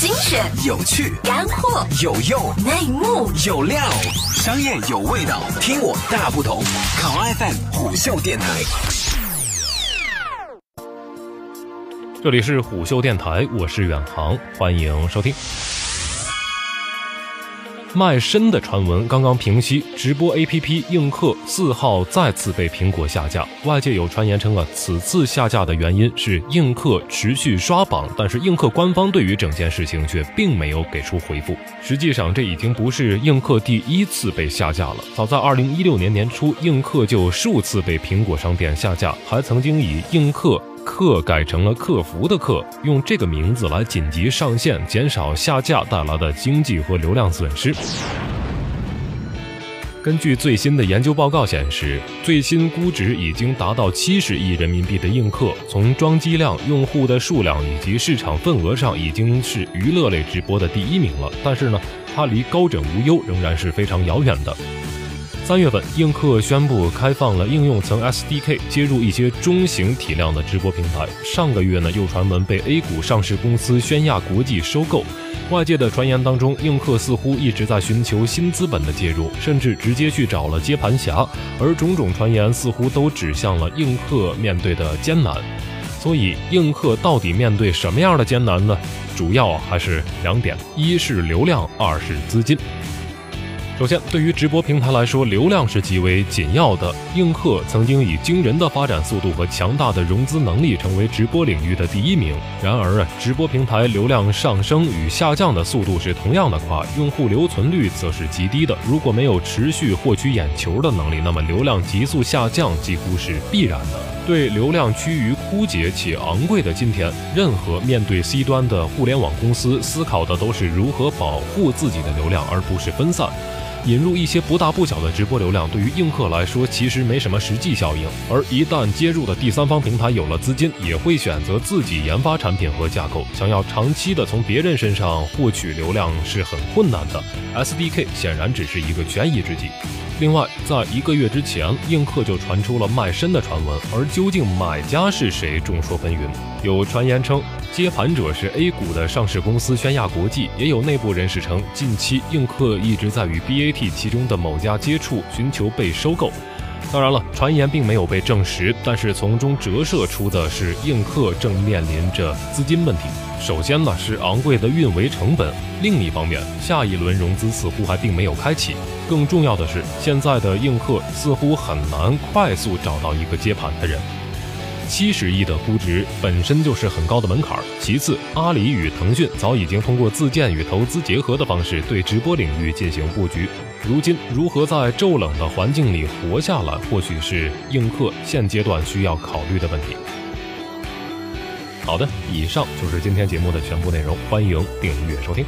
精选、有趣、干货、有用、内幕、有料，商业有味道，听我大不同。考 FM 虎嗅电台，这里是虎嗅电台，我是远航，欢迎收听。卖身的传闻刚刚平息，直播 APP 映客四号再次被苹果下架。外界有传言称啊，此次下架的原因是映客持续刷榜，但是映客官方对于整件事情却并没有给出回复。实际上，这已经不是映客第一次被下架了。早在2016年年初，映客就数次被苹果商店下架，还曾经以映客。客改成了客服的客，用这个名字来紧急上线，减少下架带来的经济和流量损失。根据最新的研究报告显示，最新估值已经达到七十亿人民币的映客，从装机量、用户的数量以及市场份额上，已经是娱乐类直播的第一名了。但是呢，它离高枕无忧仍然是非常遥远的。三月份，映客宣布开放了应用层 SDK，接入一些中型体量的直播平台。上个月呢，又传闻被 A 股上市公司宣亚国际收购。外界的传言当中，映客似乎一直在寻求新资本的介入，甚至直接去找了接盘侠。而种种传言似乎都指向了映客面对的艰难。所以，映客到底面对什么样的艰难呢？主要还是两点：一是流量，二是资金。首先，对于直播平台来说，流量是极为紧要的。映客曾经以惊人的发展速度和强大的融资能力，成为直播领域的第一名。然而啊，直播平台流量上升与下降的速度是同样的快，用户留存率则是极低的。如果没有持续获取眼球的能力，那么流量急速下降几乎是必然的。对流量趋于枯竭且昂贵的今天，任何面对 C 端的互联网公司，思考的都是如何保护自己的流量，而不是分散。引入一些不大不小的直播流量，对于映客来说其实没什么实际效应。而一旦接入的第三方平台有了资金，也会选择自己研发产品和架构。想要长期的从别人身上获取流量是很困难的。SDK 显然只是一个权宜之计。另外，在一个月之前，映客就传出了卖身的传闻，而究竟买家是谁，众说纷纭。有传言称。接盘者是 A 股的上市公司宣亚国际，也有内部人士称，近期映客一直在与 BAT 其中的某家接触，寻求被收购。当然了，传言并没有被证实，但是从中折射出的是映客正面临着资金问题。首先呢是昂贵的运维成本，另一方面，下一轮融资似乎还并没有开启。更重要的是，现在的映客似乎很难快速找到一个接盘的人。七十亿的估值本身就是很高的门槛。其次，阿里与腾讯早已经通过自建与投资结合的方式对直播领域进行布局。如今，如何在骤冷的环境里活下来，或许是映客现阶段需要考虑的问题。好的，以上就是今天节目的全部内容，欢迎订阅收听。